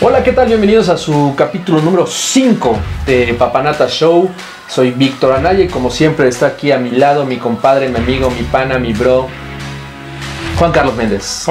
Hola, ¿qué tal? Bienvenidos a su capítulo número 5 de Papanata Show. Soy Víctor Anaya y como siempre está aquí a mi lado mi compadre, mi amigo, mi pana, mi bro, Juan Carlos Méndez.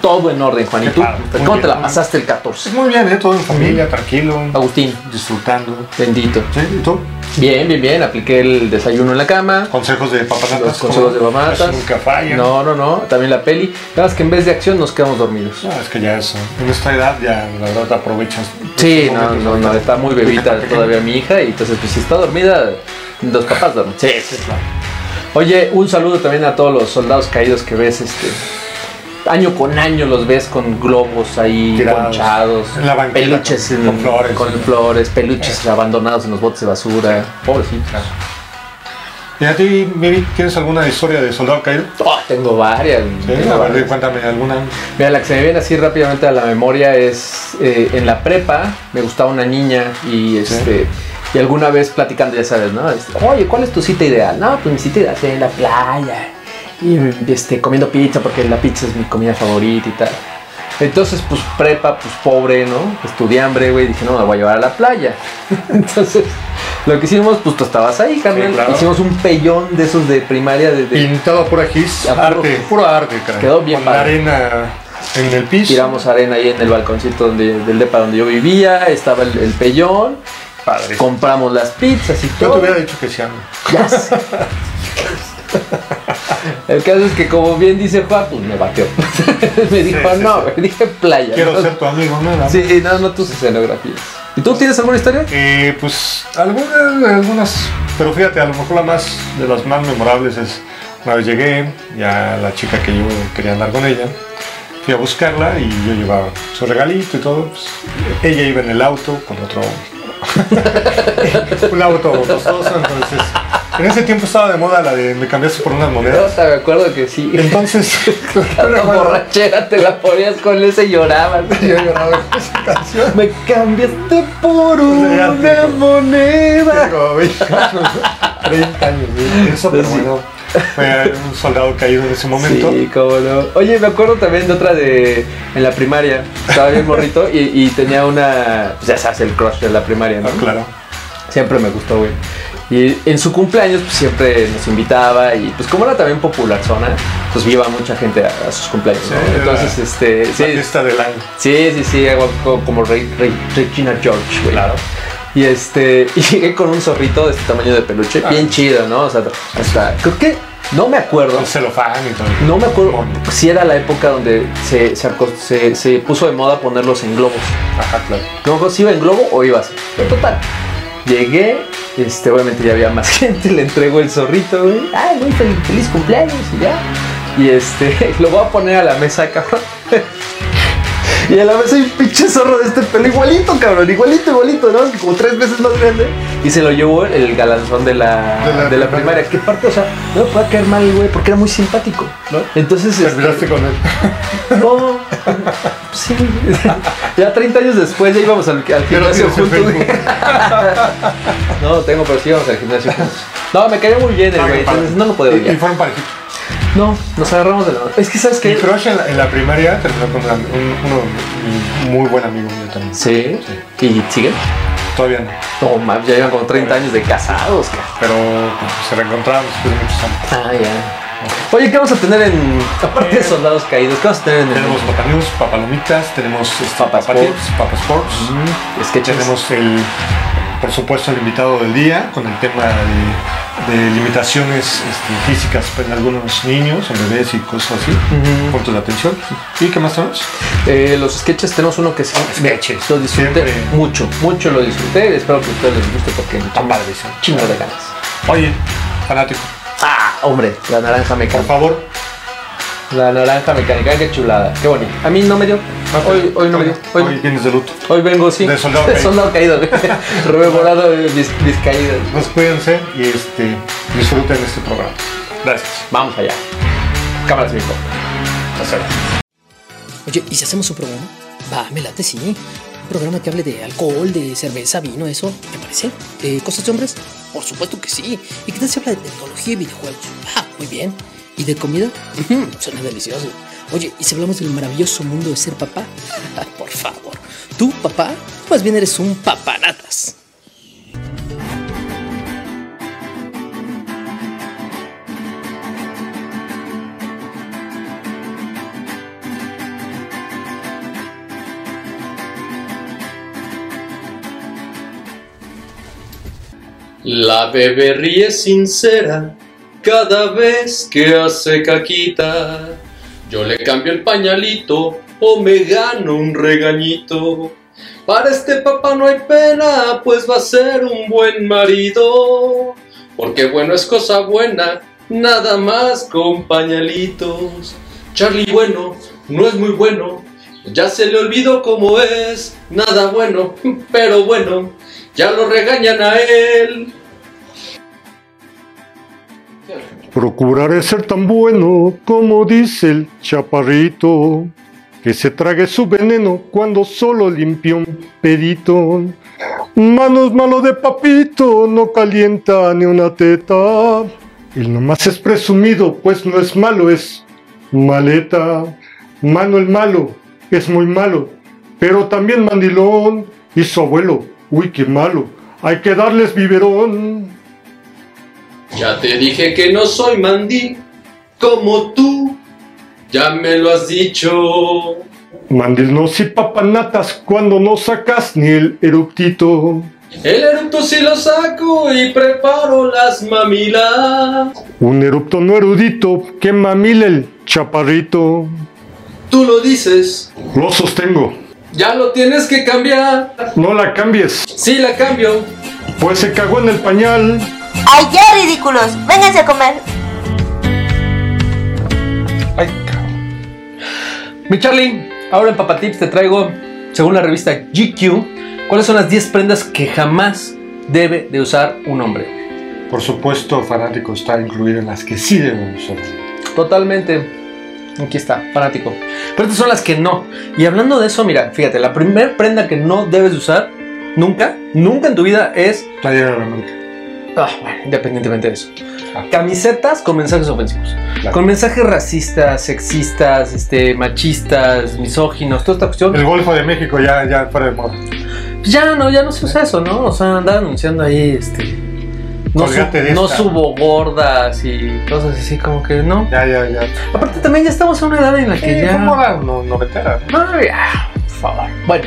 Todo en orden, Juan. ¿Y tú? ¿Cómo te la pasaste el 14? Pues muy bien, ¿eh? Todo en familia, tranquilo, Agustín, disfrutando. bendito. ¿Sí? ¿Y tú? Bien, bien, bien. Apliqué el desayuno en la cama. Consejos de papanatas. Los consejos de eso Nunca fallan. No, no, no. También la peli. Nada más que en vez de acción nos quedamos dormidos. No, es que ya eso. En esta edad ya la verdad te aprovechas. Sí, no, no, está muy bebita todavía mi hija y entonces pues si está dormida, los papás duermen. Sí, sí, Claro. Oye, un saludo también a todos los soldados caídos que ves, este, año con año los ves con globos ahí Tirados. ponchados, En la banqueta peluches con- en- con flores. con flores, peluches abandonados en los botes de basura, pobrecitos. ¿Y a ti, Miri, tienes alguna historia de soldado caído? Oh, tengo varias. Sí, tengo a ver, varias. cuéntame alguna. Mira, la que se me viene así rápidamente a la memoria es eh, en la prepa, me gustaba una niña y este. Y alguna vez platicando, ya sabes, ¿no? Este, Oye, ¿cuál es tu cita ideal? No, pues mi cita ideal es en la playa. Y este, comiendo pizza porque la pizza es mi comida favorita y tal. Entonces, pues prepa, pues pobre, ¿no? Estudiambre, güey. Dije, no, me voy a llevar a la playa. Entonces, lo que hicimos, pues tú estabas ahí, carnal. claro. Hicimos un pellón de esos de primaria de, de- Pintado a pura gis, A puro- arte, puro arte, caray. Quedó bien Con padre. arena en el piso. tiramos arena ahí en el balconcito donde, del depa donde yo vivía, estaba el, el pellón, Padre. compramos las pizzas y Yo te todo. hubiera dicho que sí. Ya sé. El caso es que como bien dice Juan, pues me batió. me dijo, Sí, sí, no, sí. dije playa. Quiero ¿no? ser tu amigo, ¿no? Sí, no, no tus escenografías. ¿Y tú tienes alguna historia? Eh, pues algunas, algunas, pero fíjate, a lo mejor la más de las más memorables es una vez llegué, ya la chica que yo quería andar con ella, fui a buscarla y yo llevaba su regalito y todo. pues, ella iba en el auto con otro un auto costoso, entonces en ese tiempo estaba de moda la de me cambiaste por unas monedas. te me acuerdo que sí. Entonces, La borrachera te la ponías con ese y llorabas. yo lloraba con esa canción. Me cambiaste por una moneda. Tengo 20 años, 30 años, eso, pero bueno, fue un soldado caído en ese momento. Sí, cómo no. Oye, me acuerdo también de otra de en la primaria. Estaba bien morrito y, y tenía una. pues ya sabes, el crush de la primaria, ¿no? Ah, claro. Siempre me gustó, güey. Y en su cumpleaños pues, siempre nos invitaba y pues como era también popular zona, pues iba mucha gente a, a sus cumpleaños, ¿no? Sí, Entonces, este, La sí, fiesta del año. sí, sí, sí, algo co- como Re- Re- Regina George, güey. Claro. Y este, y llegué con un zorrito de este tamaño de peluche, Ah. bien chido, ¿no? O sea, hasta, creo que, no me acuerdo. Con celofán y todo. No me acuerdo si era la época donde se, se, se- se puso de moda ponerlos en globos. Ajá, claro. No me acuerdo si iba en globo o iba así. Pero total. Llegué, este, obviamente ya había más gente, le entrego el zorrito, güey. Ay, muy feliz, feliz cumpleaños y ya. Y este, lo voy a poner a la mesa, cabrón. Y a la mesa hay un pinche zorro de este pelo, igualito, cabrón, igualito, igualito, ¿no? Como tres veces más grande. Y se lo llevó el galanzón de la, de De la la, primaria. Que parte, o sea, no me puede caer mal, güey, porque era muy simpático, ¿no? Entonces, este, Terminaste con él. no, sí. Ya 30 años después ya íbamos al, gimnasio el juntos. No, tengo, pero sí íbamos al gimnasio juntos. No, me caía muy bien el güey, entonces no lo podía Y, y fueron parejitos. No, nos agarramos de la mano. Es que, ¿sabes Mi qué? crush en la, en la primaria terminó con una- un, uno, un muy buen amigo mío también. Sí. ¿Y siguen? Todavía no. No, mames, ya llevan como 30 años de casados, cabrón. Pero pues, se reencontraron después de muchos años. Ah, ya. Oye, ¿qué vamos a tener en. Aparte de soldados caídos, ¿qué vamos a tener en el. Tenemos Papa News, Papalomitas, tenemos este, Papa Papa Sports. Tips, Papa Sports. Mm, sketches. Tenemos el, por supuesto, el invitado del día con el tema de, de limitaciones este, físicas en algunos niños, en bebés y cosas así, Ujú. puntos de atención. ¿Y qué más tenemos? Eh, los sketches tenemos uno que sí. Sketches. Lo disfruté Siempre. mucho, mucho lo disfruté. Espero que a ustedes les guste porque me Está padrísimo. chingo de ganas. Oye, fanático, Ah, hombre, la naranja por mecánica. favor, La naranja mecánica, qué chulada, qué bonito. A mí no me dio. Hoy, hoy no me dio. Hoy, Hoy vienes de luto. hoy vengo, sí. De soldado caído. soldado caído. Rememorado de mis, mis caídas. Pues cuídense y este, disfruten este programa. Gracias. Vamos allá. Cámara 5. Oye, ¿y si hacemos un programa? Va, me late, sí. Un programa que hable de alcohol, de cerveza, vino, eso, ¿te parece? ¿De cosas de hombres? Por supuesto que sí. ¿Y qué tal si habla de tecnología y videojuegos? Ah, muy bien. ¿Y de comida? Suena delicioso. Oye, ¿y si hablamos del maravilloso mundo de ser papá? Por favor. tú, papá, más bien eres un papanatas. La bebé ríe sincera cada vez que hace caquita. Yo le cambio el pañalito o me gano un regañito. Para este papá no hay pena, pues va a ser un buen marido. Porque bueno es cosa buena, nada más con pañalitos. Charlie bueno, no es muy bueno, ya se le olvidó cómo es, nada bueno, pero bueno, ya lo regañan a él. Procuraré ser tan bueno como dice el chaparrito, que se trague su veneno cuando solo limpia un pedito. Manos malo de papito, no calienta ni una teta. Él nomás es presumido, pues no es malo, es maleta. Mano el malo, es muy malo, pero también mandilón. Y su abuelo, uy, qué malo, hay que darles biberón. Ya te dije que no soy mandí como tú, ya me lo has dicho. Mandilnos y papanatas cuando no sacas ni el eructito. El eructo sí lo saco y preparo las mamilas. Un erupto no erudito que mamile el chaparrito. Tú lo dices, Lo sostengo. ya lo tienes que cambiar. No la cambies, Sí la cambio. pues se cagó en el pañal. ¡Ay, ya, ridículos! ¡Vénganse a comer! Ay, cabrón. Mi Charlie, ahora en Papatips te traigo, según la revista GQ, cuáles son las 10 prendas que jamás debe de usar un hombre. Por supuesto, fanático está incluido en las que sí debemos usar. Totalmente. Aquí está, fanático. Pero estas son las que no. Y hablando de eso, mira, fíjate, la primera prenda que no debes de usar, nunca, nunca en tu vida es, Playera de la América. Ah, bueno, independientemente de eso, Ah. camisetas con mensajes ofensivos. Claro. Con mensajes racistas, sexistas, este, machistas, misóginos, toda esta cuestión. El Golfo de México ya, ya fuera de moda. Ya no, ya no se usa eso, ¿no? O sea, andar anunciando ahí, este. No, su- no subo gordas y cosas así, como que no. Ya, ya, ya. Aparte, también ya estamos en una edad en la que ya. moda no, noventera. ¿no? Ay, ah, por favor. Bueno,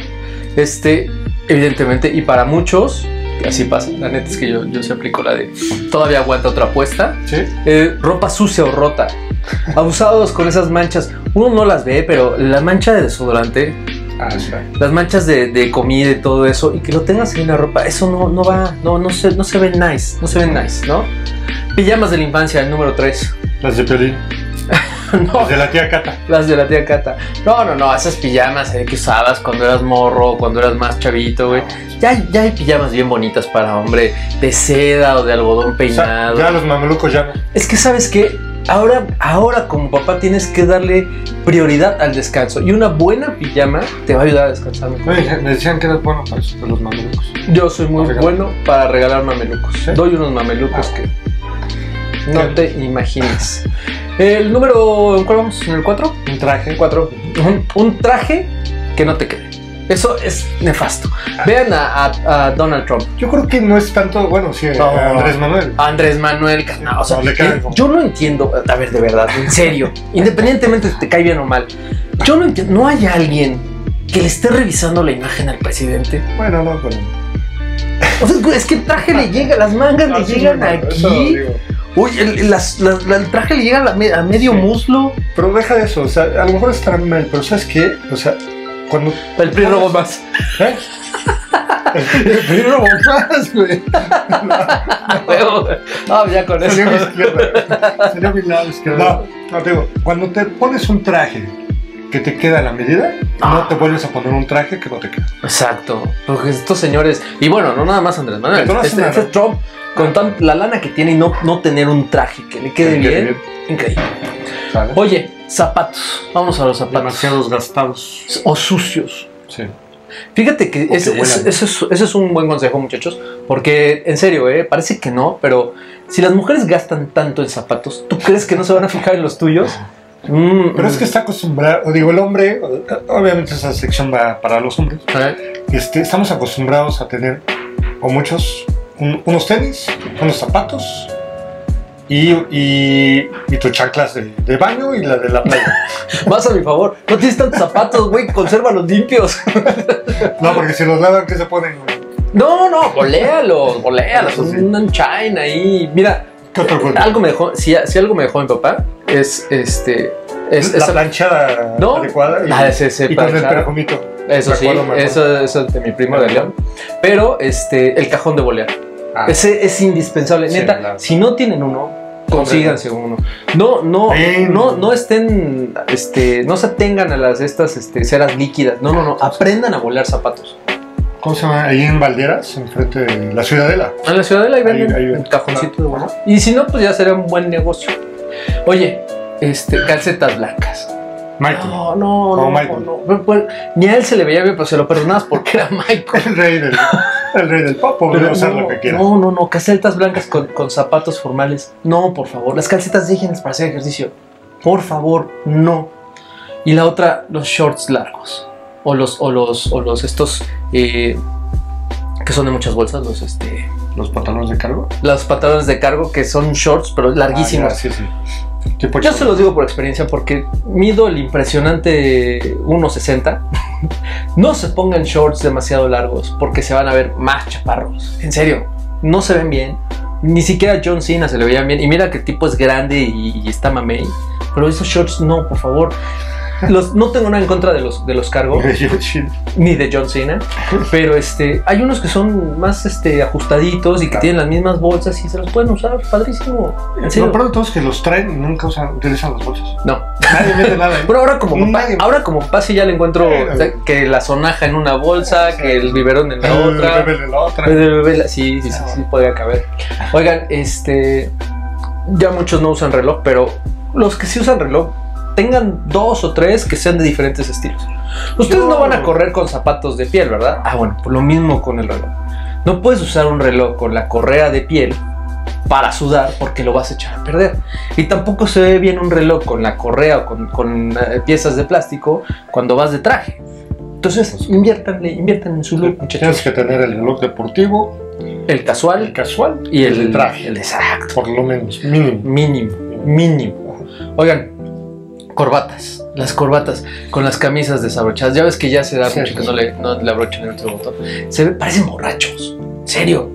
este, evidentemente, y para muchos, que así pasa, la neta es que yo, yo se aplico la de todavía aguanta otra apuesta. Sí. Eh, ropa sucia o rota. Abusados con esas manchas. Uno no las ve, pero la mancha de desodorante, Ah, sí. las manchas de, de comida y todo eso, y que lo tengas en la ropa, eso no, no va, no, no, se, no se ve nice, no se ve nice, ¿no? Pijamas de la infancia, el número 3. Las de Pelín. no, Las de la tía Cata. las de la tía Cata. No, no, no, esas pijamas eh, que usabas cuando eras morro, cuando eras más chavito, güey. Ya, hay- ya hay pijamas bien bonitas para hombre, de seda o de algodón O sea, peinado. ya los mamelucos ya no. Es que sabes que ahora, ahora como papá tienes que darle prioridad al descanso y una buena pijama te va a ayudar a descansar mejor. Me decían que eras bueno para los mamelucos. Yo soy muy bueno para regalar mamelucos. ¿Sí? Doy unos mamelucos Ah. que no te imaginas. El número, ¿cuál vamos? ¿En el 4? Un traje. 4. Un, un traje que no te quede. Eso es nefasto. Vean a, a- a Donald Trump. Yo creo que no es tanto, bueno, sí, No. a Andrés Manuel. Andrés Manuel Canao. O sea, No, le eh, yo no entiendo, a ver, de verdad, en serio, independientemente si te cae bien o mal, yo no entiendo, no hay alguien que le esté revisando la imagen al presidente. Bueno, no, pero. O sea, es que el traje le llega, las mangas No, le llegan aquí. Uy, el, las- las- la- el traje le llega a, me- a medio Sí. muslo. Pero deja de eso, o sea, a lo mejor estará mal, pero ¿sabes qué? O sea, cuando. El PRI robó más. ¿Eh? El primero más, güey. Ah, ya con eso. Salió mi izquierda. Salió mi lado izquierdo. No, no, te digo, cuando te pones un traje que te queda a la medida, Ah. no te vuelves a poner un traje que no te queda. Exacto. Porque estos señores. Y bueno, no nada más Andrés Manuel. Este, este Trump, con tan- la lana que tiene y no, no tener un traje que le quede bien. Increíble. Oye, zapatos. Vamos a los zapatos. Demasiados gastados. O sucios. Sí. Fíjate que, ese, ese- ese es, ese es un buen consejo, muchachos. Porque, en serio, ¿eh? parece que no, pero si las mujeres gastan tanto en zapatos, ¿tú crees que no se van a fijar en los tuyos? Mm, Pero es que está acostumbrado, digo, el hombre, obviamente esa sección va para los hombres, ¿eh? este, estamos acostumbrados a tener, o muchos, un- unos tenis, unos zapatos y, y, y tus chanclas de, de baño y la de la playa. Más a mi favor. No tienes tantos zapatos, güey. Consérvalos limpios. No, porque si los lavan, ¿qué se ponen? No, no, boléalos, boléalos. Sí. Un shine ahí. Mira, ¿Qué otro cuento? algo me dejó, si, si algo me dejó mi papá, es este. Es, la esa- planchada No, adecuada y, Ah, ese- ese y con el perfumito. Eso Me sí, acuerdo, eso, eso es de mi primo de León. Pero este, el cajón de bolear. Ah, Ese es indispensable. Sí, Neta, claro. si no tienen uno, consíganse uno. No, no, no, no estén, este, no se atengan a las estas este, ceras líquidas. No, no, no. Aprendan a bolear zapatos. ¿Cómo se llama? Ahí en Valderas, enfrente de la Ciudadela. En la ciudadela ahí venden Ahí- ahí el cajoncito de bolear. Y si no, pues ya sería un buen negocio. Oye, este, calcetas blancas. Michael. No, no, no, Michael. no. Pues, pues, ni a él se le veía bien, pero se lo perdonabas porque era Michael. El rey del, el rey del pop, podría usar no, lo que quiera. no, no, no, calcetas blancas con, con zapatos formales. No, por favor. Las calcetas déjenlas para hacer ejercicio. Por favor, no. Y la otra, los shorts largos. O los, o los, o los estos eh, que son de muchas bolsas, los este. Los pantalones de cargo. Los pantalones de cargo que son shorts, pero larguísimos. Ah, ya, sí, sí. Tipo Yo se los digo por experiencia porque mido el impresionante 1.60. No se pongan shorts demasiado largos porque se van a ver más chaparros. En serio, no se ven bien. Ni siquiera John Cena se le veían bien. Y mira que el tipo es grande y, y está mamey. Pero esos shorts no, por favor. Los, no tengo nada en contra de los, de los cargo, ni de John Cena. Pero este, hay unos que son más este, ajustaditos y que Claro. tienen las mismas bolsas y se los pueden usar. Padrísimo. En serio. Lo peor de todo es que los traen y nunca usan, utilizan las bolsas. No. Nadie mete nada. Pero ahora como Nadie- ahora como papá sí ya le encuentro Bueno. o sea, que la sonaja en una bolsa, que el biberón en la El otra. bebé de la otra. el bebé la- Sí, sí, sí, sí, podría caber. Oigan, este. Ya muchos no usan reloj, pero los que sí usan reloj, tengan dos o tres que sean de diferentes estilos. Ustedes Yo- no van a correr con zapatos de piel, ¿verdad? Ah, bueno, pues lo mismo con el reloj. No puedes usar un reloj con la correa de piel para sudar porque lo vas a echar a perder. Y tampoco se ve bien un reloj con la correa o con, con, eh, piezas de plástico cuando vas de traje. Entonces, inviértanle, inviertan en su look, Tienes muchachos. que tener el reloj deportivo, El casual el casual y el, de traje. el exacto. Por lo menos, mínimo. Mínimo, mínimo. Oigan, corbatas. Las corbatas con las camisas desabrochadas. Ya ves que ya se da Sí. mucho que no le, no le abrochan el otro botón. Se ve, parecen borrachos. Serio.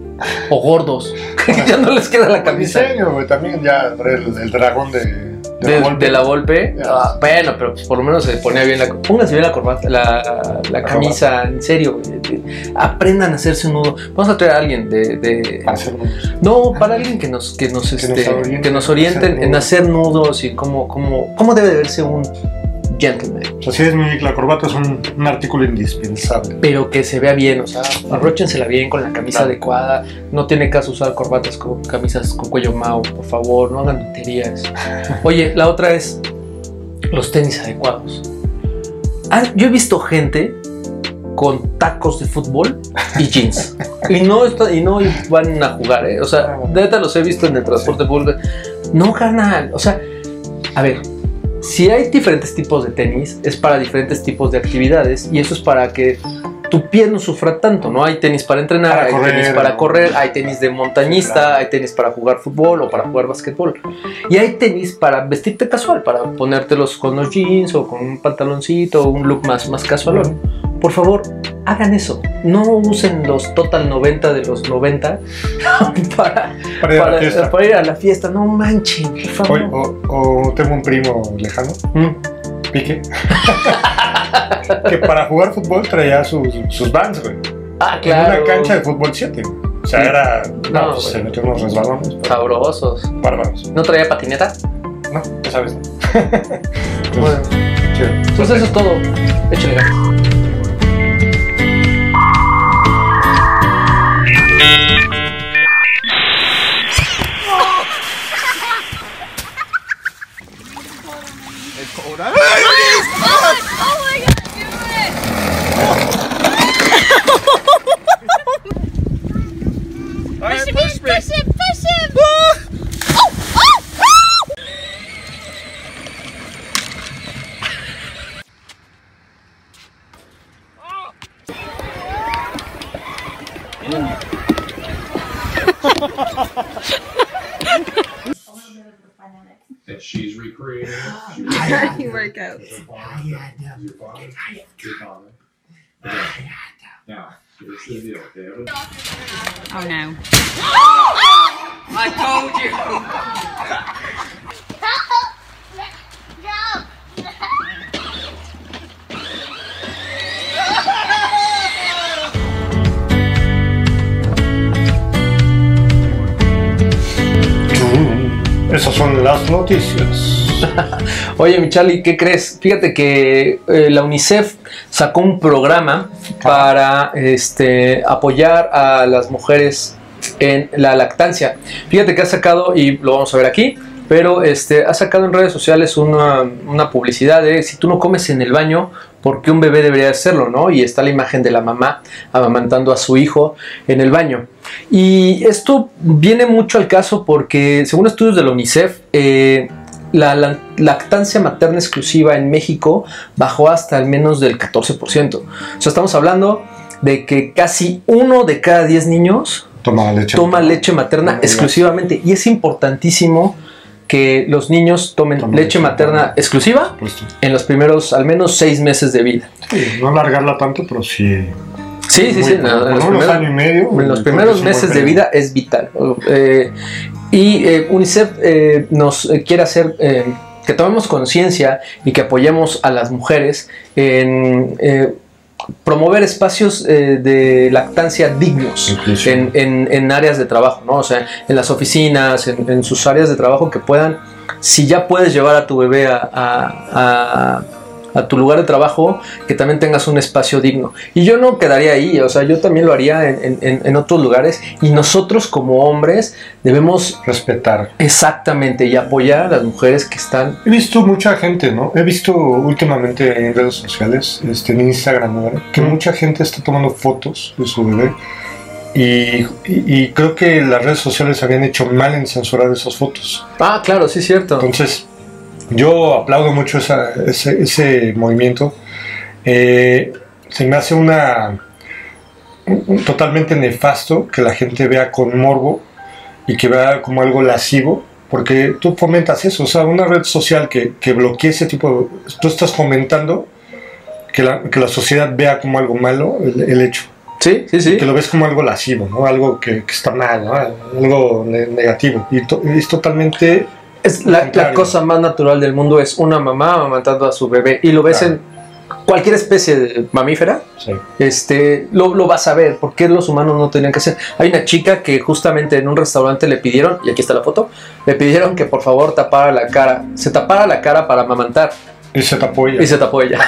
O gordos. ya no les queda la camisa. diseño, güey, también ya el dragón de, de, De, la de la Volpe. Ya. Ah, bueno, pero pues por lo menos se ponía bien la. Pónganse bien la corbata, la, la camisa, en serio. Aprendan a hacerse un nudo. Vamos a traer a alguien de. de- no, para alguien que nos, que nos, nos este, oriente que nos orienten hacer en hacer nudos y cómo, cómo, cómo debe de verse un gentleman. Así es, mi la corbata es un, un artículo indispensable. Pero que se vea bien, o sea, abróchensela bien con la camisa Claro. adecuada. No tiene caso usar corbatas con camisas con cuello mao, por favor, no hagan tonterías. Oye, la otra es los tenis adecuados. Ah, yo he visto gente con tacos de fútbol y jeans. Y no, está- y no van a jugar, ¿eh? O sea, de neta los he visto en el transporte público. No, carnal. O sea, a ver, si hay diferentes tipos de tenis, es para diferentes tipos de actividades y eso es para que tu pie no sufra tanto, ¿no? Hay tenis para entrenar, Para hay correr, tenis para correr, hay tenis de montañista, Claro. hay tenis para jugar fútbol o para jugar basquetbol. Y hay tenis para vestirte casual, para ponértelos con los jeans o con un pantaloncito o un look más, más casual. Por favor, hagan eso. No usen los Total 90 de los 90 para, Para ir a la para- fiesta. para ir a la fiesta. No manchen, por favor. O, o- o tengo un primo lejano, Mm. Pique, que para jugar fútbol traía sus, sus bands, güey. Ah, En claro. una cancha de fútbol 7, güey. O sea, Sí. era. No, No, pues, se metió unos resbalones. Sabrosos. Bárbaros. ¿No traía patineta? No, ya sabes. Bueno, Chido. pues eso es todo. Échale ganas. Son las noticias. Oye, mi Charlie, ¿qué crees? Fíjate que eh, la UNICEF sacó un programa para este, apoyar a las mujeres en la lactancia. Fíjate que ha sacado, y lo vamos a ver aquí, pero este, ha sacado en redes sociales una, una publicidad de si tú no comes en el baño, ¿por qué un bebé debería hacerlo? ¿no? Y está la imagen de la mamá amamantando a su hijo en el baño. Y esto viene mucho al caso porque, según estudios de la UNICEF, eh, la, la- lactancia materna exclusiva en México bajó hasta al menos del 14%. O sea, estamos hablando de que casi uno de cada 10 niños Toma leche. toma leche materna exclusivamente. Y es importantísimo que los niños tomen leche leche materna exclusiva en los primeros al menos 6 meses de vida. Sí, no alargarla tanto, pero sí. Sí, sí, Muy sí. en los primeros- año y medio. en los creo primeros que sí meses de vida es vital. Eh, y eh, UNICEF eh, nos quiere hacer que tomemos conciencia y que apoyemos a las mujeres en eh, promover espacios eh, de lactancia dignos en, en- en áreas de trabajo, ¿no? O sea, en las oficinas, en, en sus áreas de trabajo que puedan, si ya puedes llevar a tu bebé a, a- a- a tu lugar de trabajo, que también tengas un espacio digno. Y yo no quedaría ahí, o sea, yo también lo haría en, en- en otros lugares y nosotros como hombres debemos Respetar. exactamente y apoyar a las mujeres que están... He visto mucha gente, ¿no? He visto últimamente en redes sociales, este, en Instagram, que Mm. mucha gente está tomando fotos de su bebé. Y, y- y creo que las redes sociales habían hecho mal en censurar esas fotos. Ah, claro, sí cierto. Entonces, yo aplaudo mucho esa- ese, ese movimiento. Eh, se me hace una un- un totalmente nefasto que la gente vea con morbo y que vea como algo lascivo, porque tú fomentas eso, o sea, una red social que, que bloquee ese tipo de... Tú estás fomentando que la, que la sociedad vea como algo malo el, el hecho, Sí, sí, sí. que lo ves como algo lascivo, ¿no? Algo que, que está mal, ¿no? Algo ne- negativo. Y to- es totalmente Es la, cosa más natural del mundo es una mamá amamantando a su bebé y lo ves Claro. en cualquier especie de mamífera, sí, este, lo, lo vas a ver. ¿Por qué los humanos no tenían que hacer? Hay una chica que justamente en un restaurante le pidieron, y aquí está la foto, le pidieron que por favor tapara la cara, se tapara la cara para amamantar y se te apoya. y se tapó ella.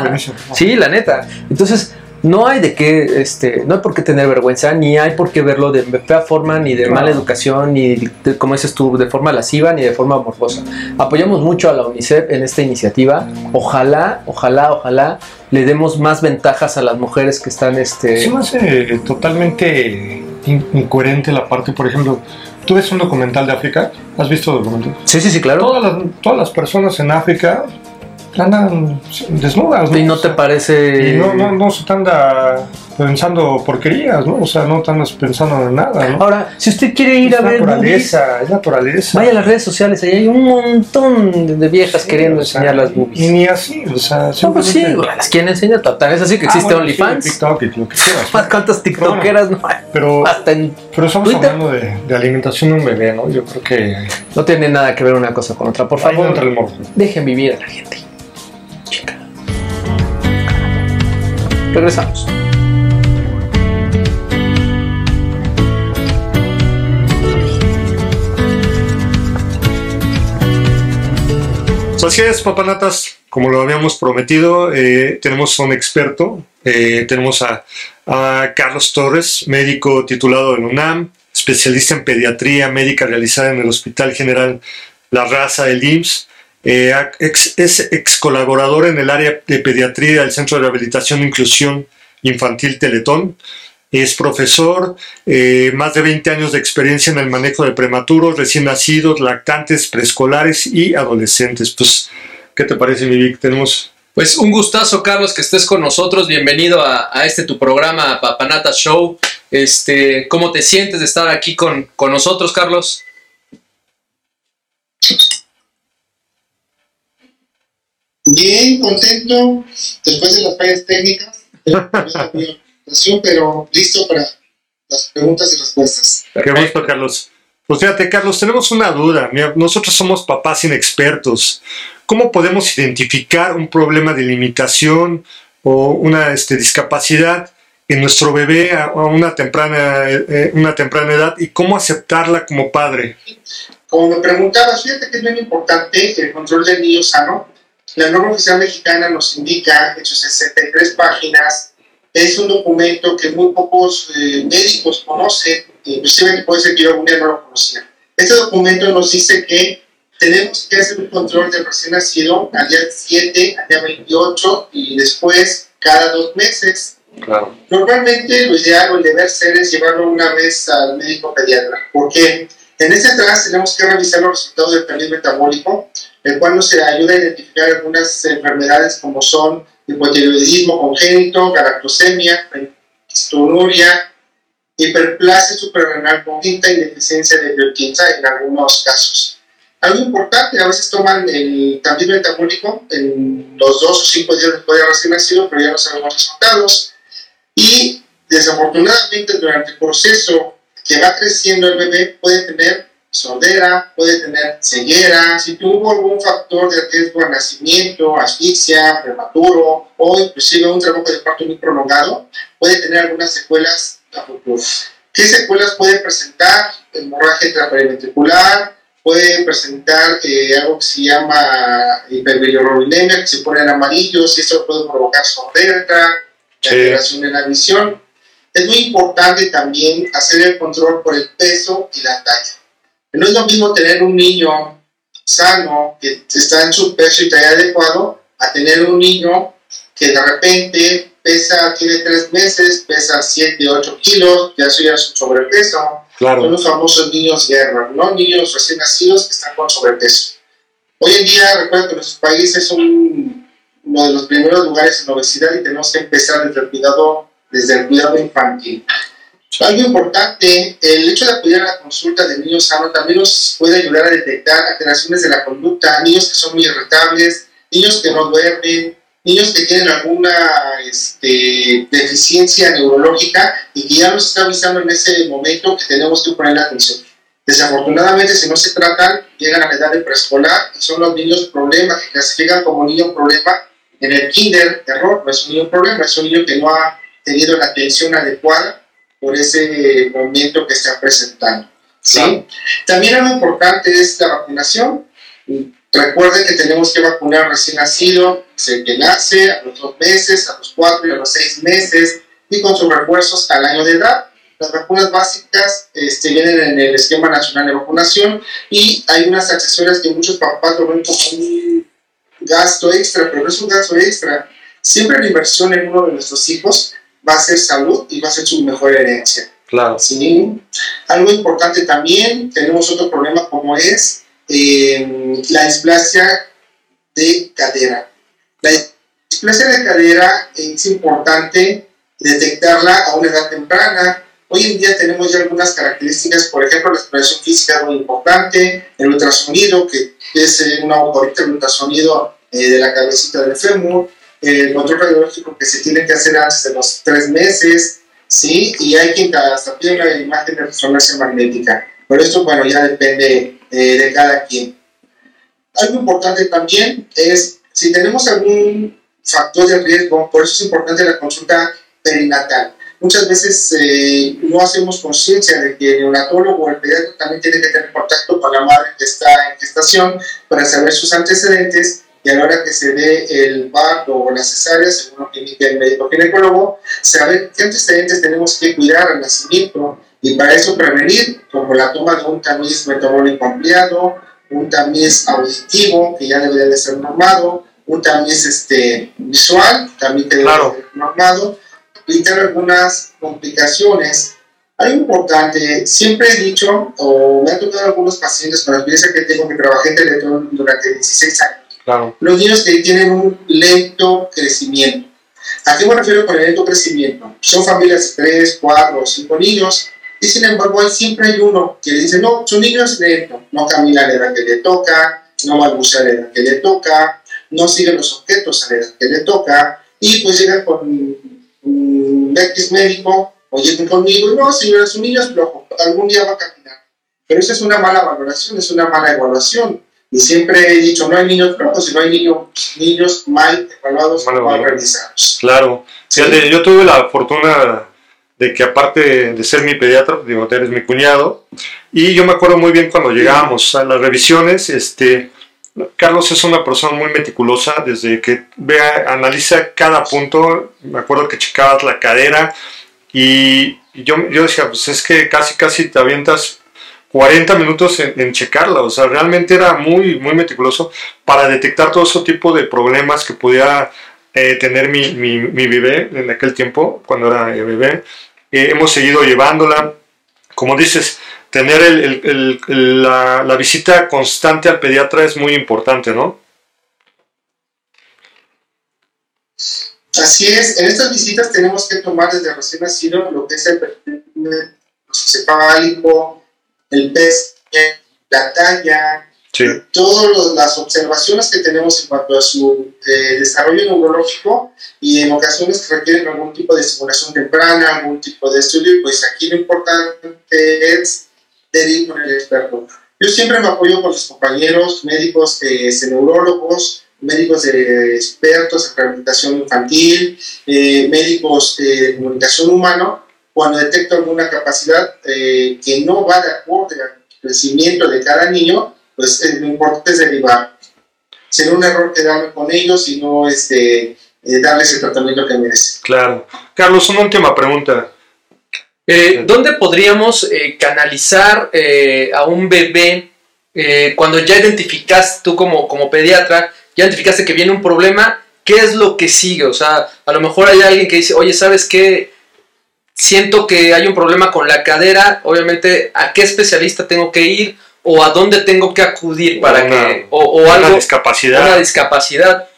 Buenísimo. Sí, la neta. Entonces, no hay de qué, este, no hay por qué tener vergüenza, ni hay por qué verlo de fea forma, ni de Claro. mala educación, ni de, como dices tú, de forma lasciva, ni de forma morbosa. Apoyamos mucho a la UNICEF en esta iniciativa. Ojalá, ojalá, ojalá le demos más ventajas a las mujeres que están, este, Se me hace totalmente in- incoherente la parte, por ejemplo, tú ves un documental de África, ¿has visto documental? sí, sí, sí, claro. Todas las, todas las personas en África andan desnudas, ¿no? Y no te parece... Y no, no, no se te anda pensando porquerías, ¿no? O sea, no andas pensando en nada, ¿no? Ahora, si usted quiere ir es a ver naturaleza, es naturaleza. vaya a las redes sociales, ahí hay un montón de viejas Sí, queriendo o sea, enseñar las Y boobies. ni así, o sea, No, pues sí, simplemente- las quieren enseñar. Tal es así que Ah, existe bueno, sí, OnlyFans. TikTok y lo que quieras. Cuántas tiktokeras no hay. Pero, Hasta en- pero estamos Twitter. hablando de, de alimentación de un bebé, ¿no? Yo creo que no tiene nada que ver una cosa con otra. Por ahí no favor, entra el morbo. dejen vivir a la gente. Regresamos. Pues así es, papanatas. Como lo habíamos prometido, eh, tenemos a un experto. eh, tenemos a, a Carlos Torres, médico titulado en UNAM, especialista en pediatría médica realizada en el Hospital General La Raza del IMSS. Eh, es ex colaborador en el área de pediatría del Centro de Rehabilitación e Inclusión Infantil Teletón. Es profesor, eh, más de 20 años de experiencia en el manejo de prematuros, recién nacidos, lactantes, preescolares y adolescentes. Pues, ¿qué te parece, mi Vic? Tenemos Pues un gustazo, Carlos, que estés con nosotros. Bienvenido a, a este tu programa, Papanata Show. Este, ¿Cómo te sientes de estar aquí con, con nosotros, Carlos? Bien, contento después de las fallas técnicas, pero listo para las preguntas y respuestas. Qué gusto, Carlos. Pues fíjate, Carlos, tenemos una duda. Mira, nosotros somos papás inexpertos. ¿Cómo podemos identificar un problema de limitación o una este, discapacidad en nuestro bebé a, a una, temprana, eh, una temprana edad y cómo aceptarla como padre? Como me preguntabas, fíjate que es bien importante el control del niño sano. La norma oficial mexicana nos indica en sus 63 páginas, es un documento que muy pocos eh, médicos conocen, inclusive puede ser que yo algún día no lo conocía. Este documento nos dice que tenemos que hacer un control del recién nacido al día 7, al día 28 y después cada dos meses. Claro. Normalmente lo ideal o el deber ser es llevarlo una vez al médico pediatra. ¿Por qué? En este atrás tenemos que revisar los resultados del perfil metabólico, el cual nos ayuda a identificar algunas enfermedades como son hipotiroidismo congénito, galactosemia, histonuria, hiperplasia suprarrenal congénita y deficiencia de bioquímica en algunos casos. Algo importante, a veces toman el cambio metabólico en los dos o cinco días después de recién nacido, pero ya no sabemos resultados. Y desafortunadamente durante el proceso que va creciendo el bebé puede tener sordera, puede tener ceguera, si tuvo algún factor de riesgo al nacimiento, asfixia, prematuro o inclusive un trabajo de parto muy prolongado, puede tener algunas secuelas a futuro. ¿Qué secuelas puede presentar? Hemorragia intraperiventricular, puede presentar eh, algo que se llama hiperbilirubinemia, que se pone en amarillos y eso puede provocar sordera, Sí. alteración en la visión. Es muy importante también hacer el control por el peso y la talla. No es lo mismo tener un niño sano que está en su peso y talla adecuado a tener un niño que de repente pesa, tiene tres meses, pesa 7, 8 kilos, ya es un sobrepeso. Son Claro. los famosos niños guerra, ¿no? Niños recién nacidos que están con sobrepeso. Hoy en día, recuerdo que nuestros países son uno de los primeros lugares en obesidad y tenemos que empezar desde el cuidado, desde el cuidado infantil. Algo importante, el hecho de acudir a la consulta de niños sanos también nos puede ayudar a detectar alteraciones de la conducta, niños que son muy irritables, niños que no duermen, niños que tienen alguna este, deficiencia neurológica y que ya nos está avisando en ese momento que tenemos que poner atención. Desafortunadamente, si no se tratan, llegan a la edad de preescolar y son los niños problema, que clasifican como niño problema en el kinder, error, no es un niño problema, es un niño que no ha tenido la atención adecuada por ese momento que está presentando. ¿sí? Claro. También algo importante es la vacunación. Recuerden que tenemos que vacunar recién nacido, el que nace a los dos meses, a los cuatro y a los seis meses, y con sus refuerzos al año de edad. Las vacunas básicas este, vienen en el esquema nacional de vacunación y hay unas accesorias que muchos papás lo ven como un gasto extra, pero no es un gasto extra. Siempre la inversión en uno de nuestros hijos va a ser salud y va a ser su mejor herencia. Claro. ¿sí? Algo importante también, tenemos otro problema como es eh, la displasia de cadera. La displasia de cadera es importante detectarla a una edad temprana. Hoy en día tenemos ya algunas características, por ejemplo, la exploración física es muy importante, el ultrasonido, que es eh, una ahorita el ultrasonido eh, de la cabecita del fémur, el control radiológico que se tiene que hacer antes de los tres meses, ¿sí? Y hay quien hasta pide una imagen de resonancia magnética. Pero esto, bueno, ya depende eh, de cada quien. Algo importante también es, si tenemos algún factor de riesgo, por eso es importante la consulta perinatal. Muchas veces eh, no hacemos conciencia de que el neonatólogo o el pediatra también tiene que tener contacto con la madre que está en gestación para saber sus antecedentes y a la hora que se dé el parto o la cesárea, según lo que indica el médico ginecólogo, saber qué antecedentes tenemos que cuidar al nacimiento y para eso prevenir, como la toma de un tamiz metabólico ampliado, un tamiz auditivo, que ya debería de ser normado, un tamiz este, visual, también que debe Claro. ser normado, evitar algunas complicaciones. Algo importante, siempre he dicho, o me han tocado algunos pacientes con la experiencia que tengo, que trabajé en Teletón durante 16 años, Los niños que tienen un lento crecimiento. ¿A qué me refiero con el lento crecimiento? Son familias de 3, 4 o 5 niños y sin embargo siempre hay uno que le dice, no, su niño es lento, no camina a la edad que le toca, no balbucea a la edad que le toca, no sigue los objetos a la edad que le toca y pues llega con un X médico o llegan conmigo y no, señora, su niño es flojo, algún día va a caminar. Pero eso es una mala valoración, es una mala evaluación. Y siempre he dicho, no hay niños flojos, sino hay niños, niños mal evaluados, Mal mal, realizados. Claro. Sí. Fíjate, yo tuve la fortuna de que aparte de ser mi pediatra, digo, eres mi cuñado, y yo me acuerdo muy bien cuando llegábamos a las revisiones, este, Carlos es una persona muy meticulosa, desde que vea, analiza cada punto, me acuerdo que checabas la cadera, y y yo, yo decía, pues es que casi, casi te avientas 40 minutos en, checarla, o sea, realmente era muy, muy meticuloso para detectar todo ese tipo de problemas que podía eh, tener mi, mi, mi bebé en aquel tiempo, cuando era eh, bebé. Eh, hemos seguido llevándola. Como dices, tener el- el- el- el- la, visita constante al pediatra es muy importante, ¿no? Así es, en estas visitas tenemos que tomar desde recién nacido lo que es el perfil cefálico, el peso, la talla, Sí, todas las observaciones que tenemos en cuanto a su eh, desarrollo neurológico y en ocasiones que requieren algún tipo de estimulación temprana, algún tipo de estudio, pues aquí lo importante es ir con el experto. Yo siempre me apoyo con los compañeros médicos, eh, neurólogos, médicos eh, expertos en rehabilitación infantil, eh, médicos eh, de comunicación humano, cuando detecto alguna capacidad eh, que no va de acuerdo al crecimiento de cada niño, pues eh, lo importante es derivar. Sería un error quedarme con ellos y no este, eh, darles el tratamiento que merecen. claro. Carlos, una última pregunta. Eh, ¿Dónde podríamos eh, canalizar eh, a un bebé eh, cuando ya identificaste tú como, como pediatra, ya identificaste que viene un problema? ¿Qué es lo que sigue? O sea, a lo mejor hay alguien que dice, oye, ¿sabes qué? Siento que hay un problema con la cadera, obviamente, ¿a qué especialista tengo que ir? ¿O a dónde tengo que acudir para Una- que... O, o Una algo... discapacidad. Una discapacidad.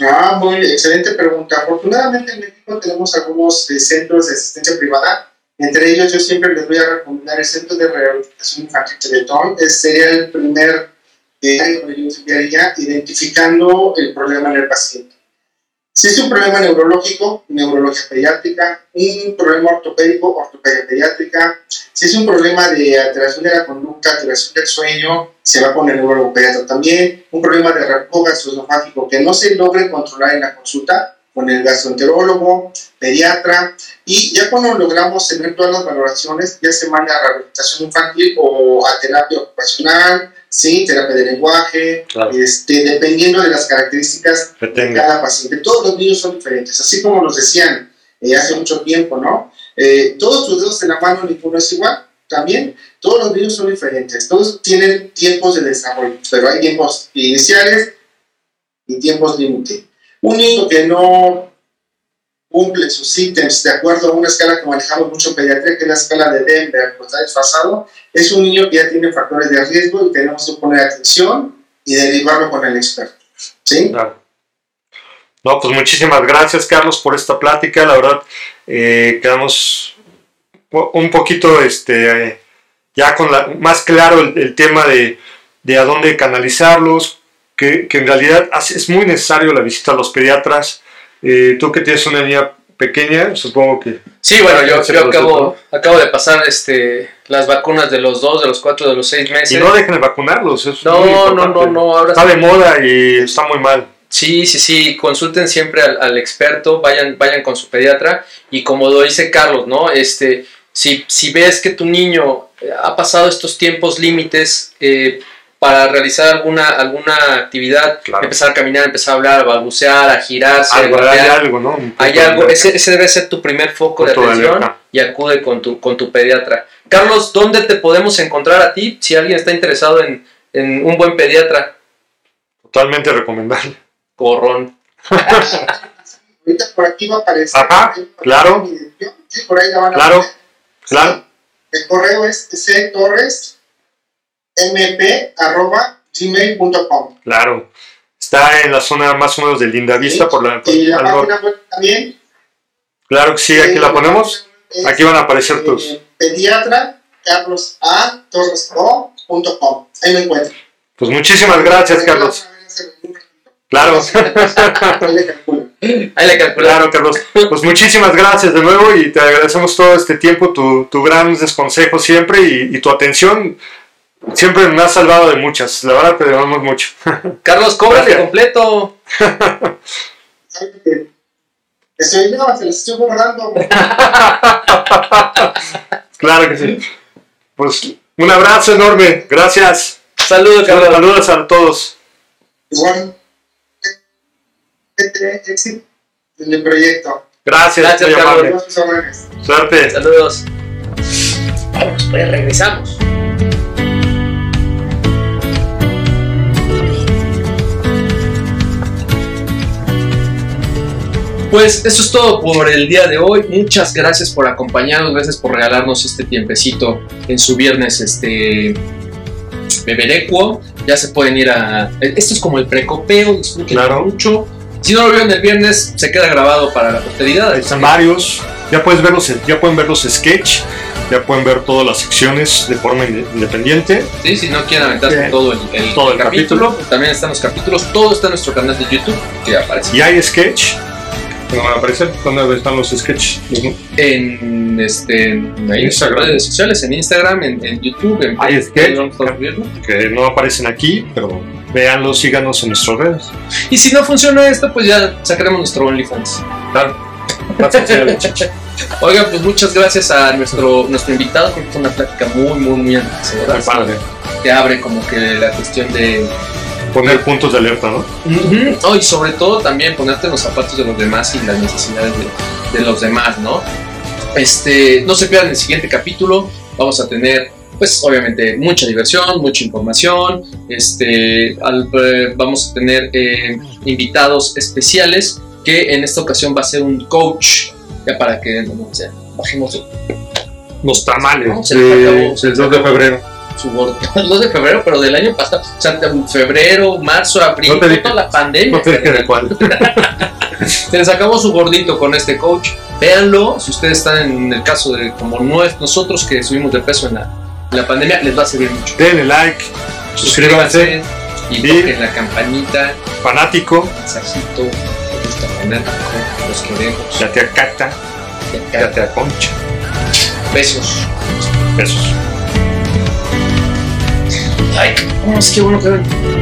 Ah, muy excelente pregunta. Afortunadamente en México tenemos algunos eh, centros de asistencia privada. Entre ellos yo siempre les voy a recomendar el Centro de Rehabilitación Infantil Teletón. Ese sería el primer eh, que yo enviaría identificando el problema en el paciente. Si es un problema neurológico, neurología pediátrica, un problema ortopédico, ortopedia pediátrica, si es un problema de alteración de la conducta, alteración del sueño, se va con el neurólogo pediatra también, un problema de reflujo gastroesofágico que no se logre controlar en la consulta, con el gastroenterólogo, pediatra, y ya cuando logramos tener todas las valoraciones, ya se manda a rehabilitación infantil o a terapia ocupacional, sí, terapia de lenguaje, Claro. este, dependiendo de las características de cada paciente. Todos los niños son diferentes, así como nos decían eh, hace mucho tiempo, ¿no? Eh, todos tus dedos en la mano, ninguno es igual. También, todos los niños son diferentes, todos tienen tiempos de desarrollo, pero hay tiempos iniciales y tiempos límite. Un niño que no cumple sus ítems de acuerdo a una escala que manejamos mucho en pediatría, que es la escala de Denver, pues está desfasado, es un niño que ya tiene factores de riesgo y tenemos que poner atención y derivarlo con el experto. ¿Sí? Claro. No, pues muchísimas gracias, Carlos, por esta plática. La verdad, eh, quedamos un poquito este, eh, ya con la, más claro el, el tema de, de a dónde canalizarlos, que, que en realidad es muy necesario la visita a los pediatras. Eh, tú que tienes una niña pequeña, supongo que... Sí, bueno, yo, yo acabo, acabo de pasar este, las vacunas de los dos, de los cuatro, de los seis meses. Y no dejen de vacunarlos. es No, muy no, no, no, ahora Está de moda y está muy mal. Sí, sí, sí, consulten siempre al, al experto, vayan, vayan con su pediatra y como lo dice Carlos, ¿no? Este, si, si ves que tu niño ha pasado estos tiempos límites eh, para realizar alguna, alguna actividad, Claro. empezar a caminar, empezar a hablar, a balbucear, a girarse, Algo, a hay algo, ¿no? Hay algo, ese, ese debe ser tu primer foco de Punto de atención y acude con tu, con tu pediatra. Carlos, ¿dónde te podemos encontrar a ti si alguien está interesado en, en un buen pediatra? Totalmente recomendable. Corrón. Ahorita por aquí va a aparecer. Ajá, claro. Sí, por ahí la van a Claro, claro. El correo es ctorresmp.gmail.com. Claro. Está en la zona más o menos de Linda Vista, por la, por- Y la norte. página web también. Claro que sí, aquí la ponemos. es, Aquí van a aparecer eh, tus. Pediatra Carlos A. Torres O. punto com. Ahí me encuentro. Pues muchísimas gracias, Carlos. Claro. Ahí le calculo. Ahí le calculamos. Claro, Carlos. Pues muchísimas gracias de nuevo y te agradecemos todo este tiempo, tu, tu gran consejo siempre y, y tu atención. Siempre me has salvado de muchas. La verdad te debemos mucho. Carlos, cóbrale Gracias. completo. Estoy, no, se los estoy borrando. Claro que sí. Pues un abrazo enorme. Gracias. Saludos, Carlos. Saludos a todos. Igual. Este éxito en el proyecto. Gracias, Gracias, Carlos. Suerte. Saludos. Vamos, pues regresamos. Pues eso es todo por el día de hoy. Muchas gracias por acompañarnos, gracias por regalarnos este tiempecito en su viernes este beberecuo. Ya se pueden ir a. Esto es como el precopeo, disfruten Claro. mucho. Si no lo vieron el viernes, se queda grabado para la posteridad. Están varios. Ya puedes ver los, ya pueden ver los sketch. Ya pueden ver todas las secciones de forma inde- independiente. Sí, si no quieren aventarse Bien. todo el, el- Todo el capítulo, pues también están los capítulos. Todo está en nuestro canal de YouTube que aparece Y hay sketch. ¿No van a aparecer? ¿Dónde están los sketch? en, este, en Instagram. redes sociales, en Instagram, en, en YouTube, en Hay Facebook, sketch. vamos a subirlo. Que no aparecen aquí, pero véanlos, síganos en nuestras redes. Y si no funciona esto, pues ya sacaremos nuestro OnlyFans. Claro. Oigan, pues muchas gracias a nuestro, nuestro invitado, porque fue una plática muy, muy, muy enriquecedora. Que abre como que la cuestión de, Poner puntos de alerta, ¿no? Ujú. Oh, y sobre todo también ponerte en los zapatos de los demás y las necesidades de, de los demás, ¿no? Este, no se pierdan el siguiente capítulo. Vamos a tener, pues, obviamente, mucha diversión, mucha información. Este, al- eh, vamos a tener eh, invitados especiales que en esta ocasión va a ser un coach, ya para que no, sé, bajemos de Los tamales No, del 2 de febrero. Su 2 de febrero, pero del año pasado. O sea, febrero, marzo, abril, No te toda la pandemia. No te dije de cuál. Se les acabó su gordito con este coach. Véanlo, si ustedes están en el caso de como no es nosotros que subimos de peso en la, en la pandemia, les va a servir mucho. Denle like, suscríbanse. y Sí. toquen la campanita, Fanático, mensajito, me gusta fanático, los queremos. ya te acata, ya te aconcha. Besos. Besos. Ay, cómo es que bueno que ven.